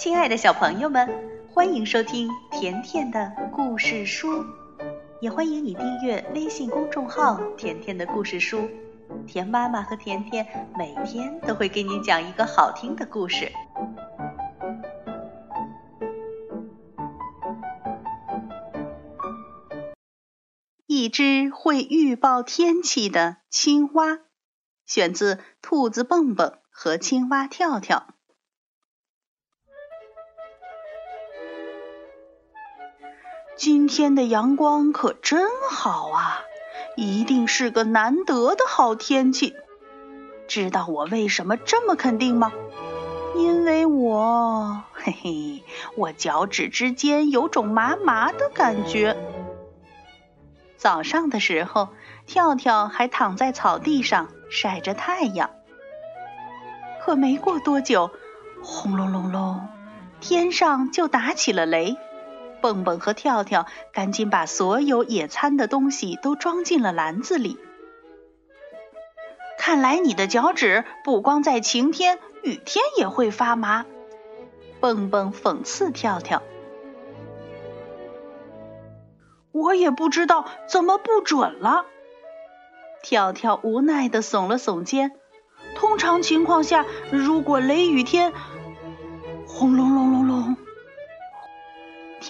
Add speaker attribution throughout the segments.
Speaker 1: 亲爱的小朋友们，欢迎收听甜甜的故事书，也欢迎你订阅微信公众号“甜甜的故事书”。甜妈妈和甜甜每天都会给你讲一个好听的故事。一只会预报天气的青蛙，选自《兔子蹦蹦和青蛙跳跳》。今天的阳光可真好啊，一定是个难得的好天气。知道我为什么这么肯定吗？因为我，嘿嘿，我脚趾之间有种麻麻的感觉。早上的时候，跳跳还躺在草地上晒着太阳。可没过多久，轰隆隆隆，天上就打起了雷。蹦蹦和跳跳赶紧把所有野餐的东西都装进了篮子里。看来你的脚趾不光在晴天，雨天也会发麻。蹦蹦讽刺跳跳：“我也不知道怎么不准了。”跳跳无奈地耸了耸肩：“通常情况下，如果雷雨天，轰隆隆隆隆。”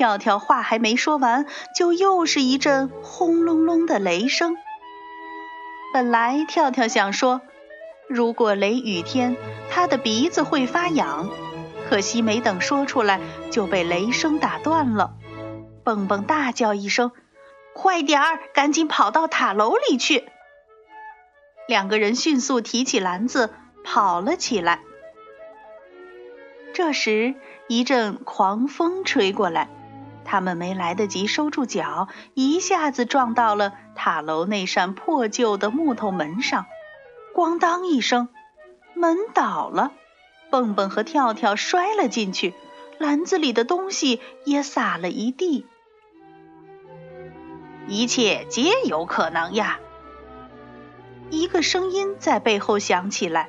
Speaker 1: 跳跳话还没说完，就又是一阵轰隆隆的雷声。本来跳跳想说，如果雷雨天，他的鼻子会发痒，可惜没等说出来，就被雷声打断了。蹦蹦大叫一声：“快点儿，赶紧跑到塔楼里去！”两个人迅速提起篮子跑了起来。这时，一阵狂风吹过来。他们没来得及收住脚，一下子撞到了塔楼那扇破旧的木头门上，咣当一声，门倒了，蹦蹦和跳跳摔了进去，篮子里的东西也洒了一地。一切皆有可能呀！一个声音在背后响起来。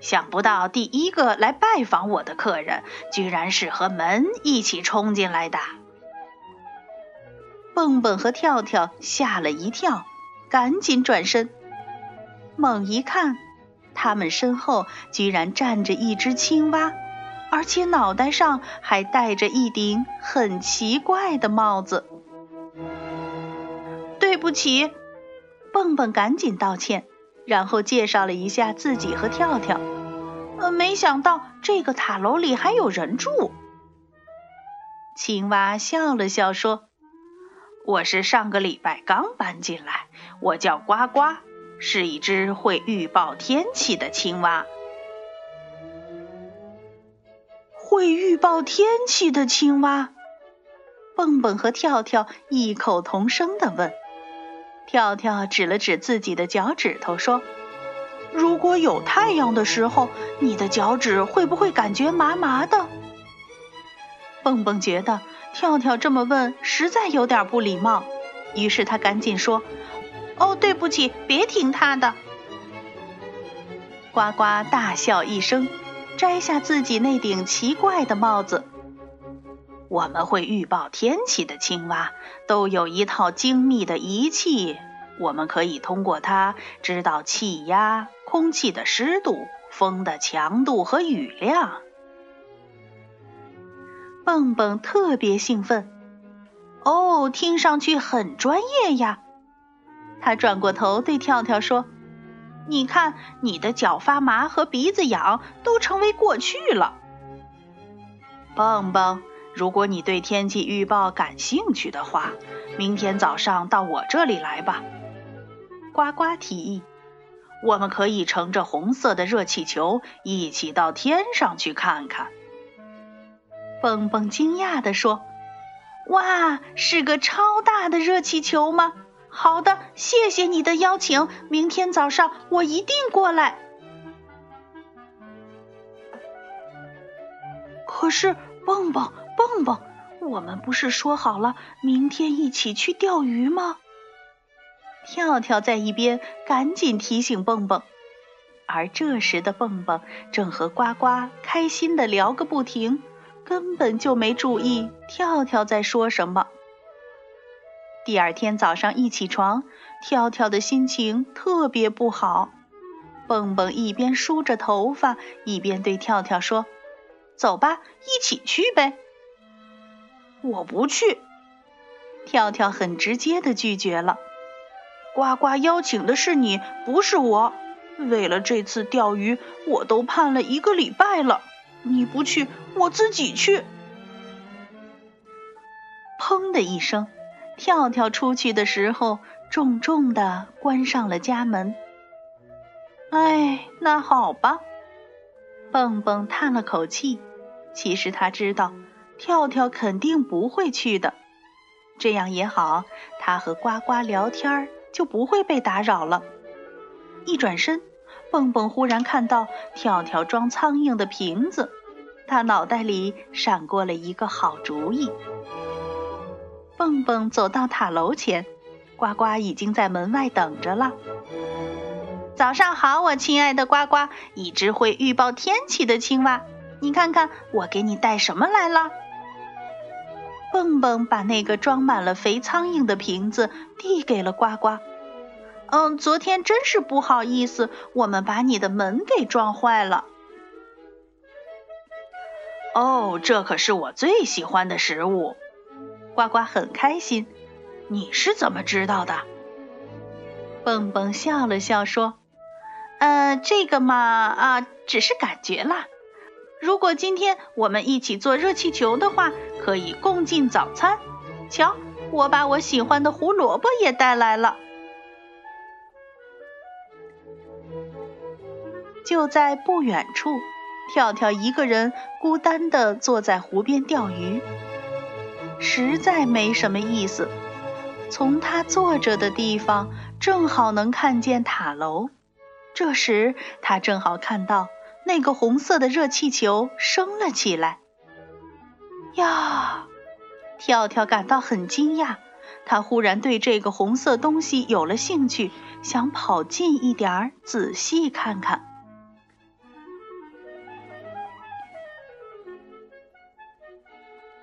Speaker 1: 想不到第一个来拜访我的客人，居然是和门一起冲进来的。蹦蹦和跳跳吓了一跳，赶紧转身。猛一看，他们身后居然站着一只青蛙，而且脑袋上还戴着一顶很奇怪的帽子。对不起，蹦蹦赶紧道歉。然后介绍了一下自己和跳跳，呃，没想到这个塔楼里还有人住。青蛙笑了笑说：“我是上个礼拜刚搬进来，我叫呱呱，是一只会预报天气的青蛙。”会预报天气的青蛙，蹦蹦和跳跳异口同声的问。跳跳指了指自己的脚趾头，说：“如果有太阳的时候，你的脚趾会不会感觉麻麻的？”蹦蹦觉得跳跳这么问实在有点不礼貌，于是他赶紧说：“哦，对不起，别听他的。”呱呱大笑一声，摘下自己那顶奇怪的帽子。我们会预报天气的青蛙都有一套精密的仪器，我们可以通过它知道气压、空气的湿度、风的强度和雨量。蹦蹦特别兴奋，哦，听上去很专业呀！他转过头对跳跳说：“你看，你的脚发麻和鼻子痒都成为过去了。”蹦蹦。如果你对天气预报感兴趣的话，明天早上到我这里来吧。呱呱提议，我们可以乘着红色的热气球一起到天上去看看。蹦蹦惊讶地说：“哇，是个超大的热气球吗？好的，谢谢你的邀请，明天早上我一定过来。”可是蹦蹦。蹦蹦，我们不是说好了明天一起去钓鱼吗？跳跳在一边赶紧提醒蹦蹦，而这时的蹦蹦正和呱呱开心的聊个不停，根本就没注意跳跳在说什么。第二天早上一起床，跳跳的心情特别不好。蹦蹦一边梳着头发，一边对跳跳说：“走吧，一起去呗。”“
Speaker 2: 我不去。”
Speaker 1: 跳跳很直接的拒绝了。
Speaker 2: “呱呱邀请的是你，不是我。为了这次钓鱼，我都盼了一个礼拜了。你不去，我自己去。”
Speaker 1: 砰的一声。跳跳出去的时候，重重的关上了家门。哎，那好吧，蹦蹦叹了口气。其实他知道，跳跳肯定不会去的。这样也好，他和呱呱聊天就不会被打扰了。一转身，蹦蹦忽然看到跳跳装苍蝇的瓶子，他脑袋里闪过了一个好主意。蹦蹦走到塔楼前，呱呱已经在门外等着了。早上好，我亲爱的呱呱，一只会预报天气的青蛙。你看看，我给你带什么来了？蹦蹦把那个装满了肥苍蝇的瓶子递给了呱呱。嗯，昨天真是不好意思，我们把你的门给撞坏了。
Speaker 2: 哦，这可是我最喜欢的食物。
Speaker 1: 呱呱很开心，
Speaker 2: 你是怎么知道的？
Speaker 1: 蹦蹦笑了笑说：“呃，这个嘛，啊，只是感觉啦。如果今天我们一起做热气球的话，可以共进早餐。瞧，我把我喜欢的胡萝卜也带来了。”就在不远处，跳跳一个人孤单的坐在湖边钓鱼。实在没什么意思。从他坐着的地方，正好能看见塔楼。这时，他正好看到那个红色的热气球升了起来。呀！跳跳感到很惊讶，他忽然对这个红色东西有了兴趣，想跑近一点儿仔细看看。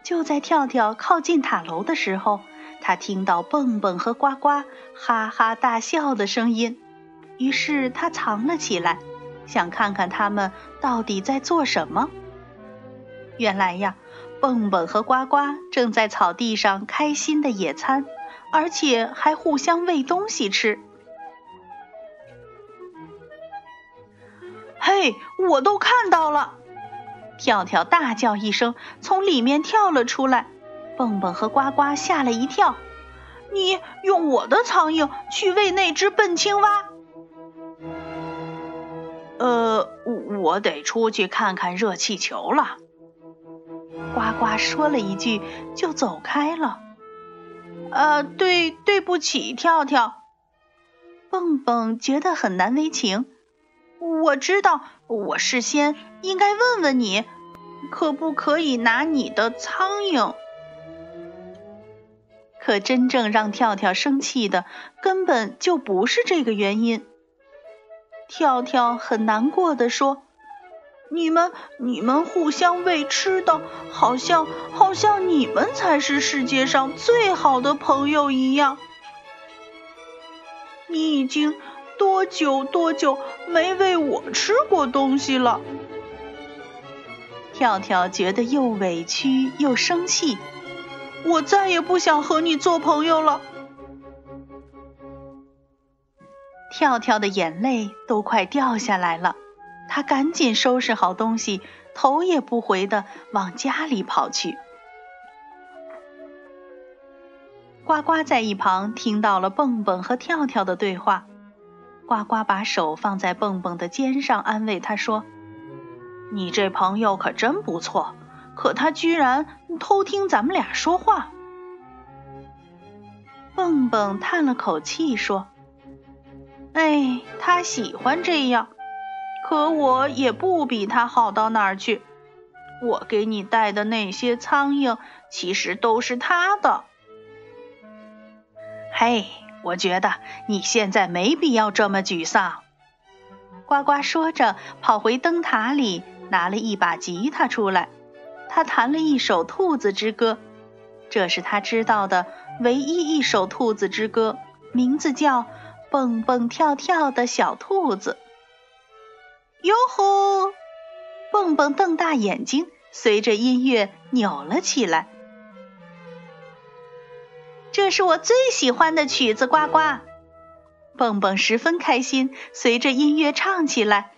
Speaker 1: 就在跳跳靠近塔楼的时候，他听到蹦蹦和呱呱哈哈大笑的声音，于是他藏了起来，想看看他们到底在做什么。原来呀，蹦蹦和呱呱正在草地上开心的野餐，而且还互相喂东西吃。
Speaker 2: 嘿，我都看到了！
Speaker 1: 跳跳大叫一声，从里面跳了出来。蹦蹦和呱呱吓了一跳。
Speaker 2: 你用我的苍蝇去喂那只笨青蛙？呃，我我得出去看看热气球了。
Speaker 1: 呱呱说了一句，就走开了。
Speaker 2: 呃，对，对不起，跳跳。
Speaker 1: 蹦蹦觉得很难为情。
Speaker 2: 我知道，我事先应该问问你，可不可以拿你的苍蝇？
Speaker 1: 可真正让跳跳生气的，根本就不是这个原因。跳跳很难过的说：“
Speaker 2: 你们，你们互相喂吃的，好像，好像你们才是世界上最好的朋友一样。你已经……”多久多久没喂我吃过东西了？
Speaker 1: 跳跳觉得又委屈又生气，
Speaker 2: 我再也不想和你做朋友了。
Speaker 1: 跳跳的眼泪都快掉下来了，他赶紧收拾好东西，头也不回的往家里跑去。呱呱在一旁听到了蹦蹦和跳跳的对话。呱呱把手放在蹦蹦的肩上，安慰他说：“
Speaker 2: 你这朋友可真不错，可他居然偷听咱们俩说话。”
Speaker 1: 蹦蹦叹了口气说：“哎，他喜欢这样，可我也不比他好到哪儿去。我给你带的那些苍蝇，其实都是他的。”
Speaker 2: 嘿。我觉得你现在没必要这么沮丧。
Speaker 1: 呱呱说着，跑回灯塔里拿了一把吉他出来。他弹了一首兔子之歌，这是他知道的唯一一首兔子之歌，名字叫《蹦蹦跳跳的小兔子》。哟吼！蹦蹦瞪大眼睛，随着音乐扭了起来。这是我最喜欢的曲子，呱呱！蹦蹦十分开心，随着音乐唱起来。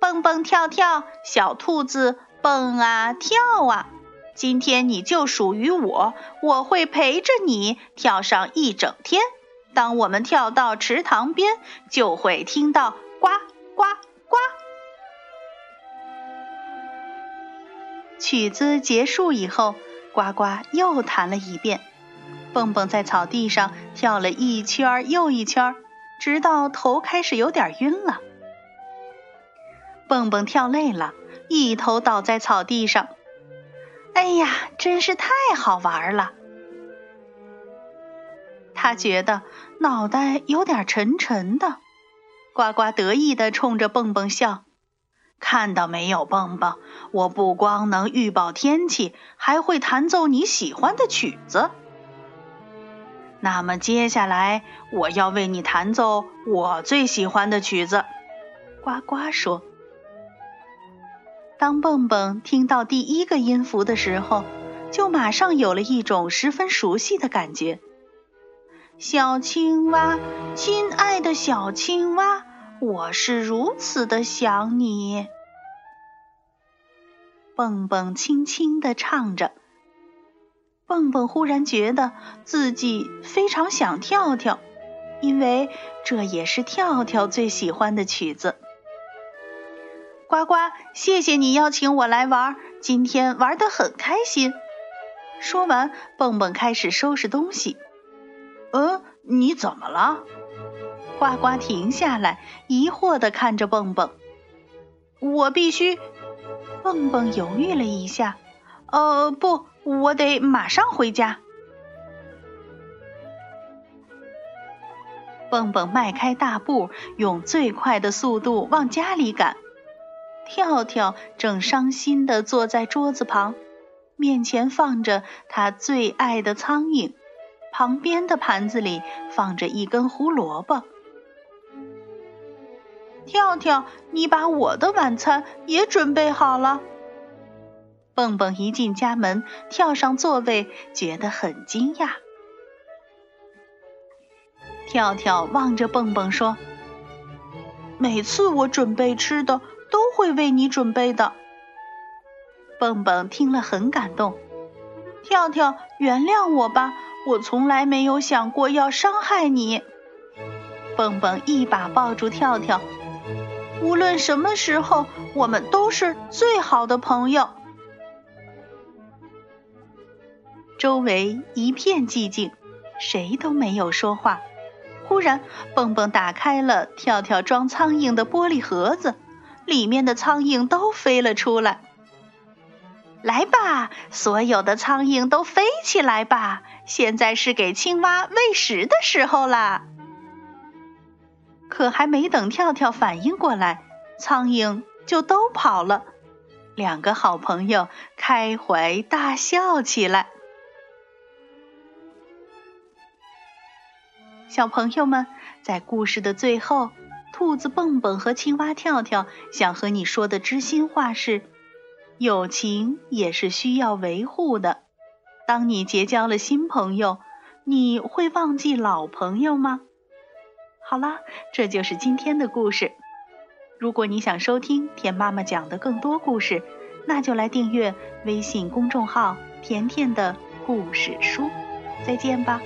Speaker 1: 蹦蹦跳跳，小兔子蹦啊跳啊，今天你就属于我，我会陪着你跳上一整天。当我们跳到池塘边，就会听到呱呱呱。曲子结束以后，呱呱又弹了一遍。蹦蹦在草地上跳了一圈又一圈，直到头开始有点晕了。蹦蹦跳累了，一头倒在草地上。哎呀，真是太好玩了！他觉得脑袋有点沉沉的。呱呱得意地冲着蹦蹦笑：“看到没有，蹦蹦，我不光能预报天气，还会弹奏你喜欢的曲子。”那么接下来我要为你弹奏我最喜欢的曲子，呱呱说。当蹦蹦听到第一个音符的时候，就马上有了一种十分熟悉的感觉。小青蛙，亲爱的小青蛙，我是如此的想你。蹦蹦轻轻地唱着。蹦蹦忽然觉得自己非常想跳跳，因为这也是跳跳最喜欢的曲子。呱呱，谢谢你邀请我来玩，今天玩得很开心。说完，蹦蹦开始收拾东西。
Speaker 2: 嗯，你怎么了？
Speaker 1: 呱呱停下来，疑惑地看着蹦蹦。
Speaker 2: 我必须……
Speaker 1: 蹦蹦犹豫了一下。呃，不。我得马上回家。蹦蹦迈开大步，用最快的速度往家里赶。跳跳正伤心的坐在桌子旁，面前放着他最爱的苍蝇，旁边的盘子里放着一根胡萝卜。跳跳，你把我的晚餐也准备好了。蹦蹦一进家门，跳上座位，觉得很惊讶。跳跳望着蹦蹦说：“
Speaker 2: 每次我准备吃的，都会为你准备的。”
Speaker 1: 蹦蹦听了很感动。
Speaker 2: 跳跳，原谅我吧，我从来没有想过要伤害你。
Speaker 1: 蹦蹦一把抱住跳跳，
Speaker 2: 无论什么时候，我们都是最好的朋友。
Speaker 1: 周围一片寂静，谁都没有说话。忽然，蹦蹦打开了跳跳装苍蝇的玻璃盒子，里面的苍蝇都飞了出来。来吧，所有的苍蝇都飞起来吧！现在是给青蛙喂食的时候啦。可还没等跳跳反应过来，苍蝇就都跑了。两个好朋友开怀大笑起来。小朋友们，在故事的最后，兔子蹦蹦和青蛙跳跳想和你说的知心话是：友情也是需要维护的。当你结交了新朋友，你会忘记老朋友吗？好啦，这就是今天的故事。如果你想收听甜妈妈讲的更多故事，那就来订阅微信公众号“甜甜的故事书”。再见吧。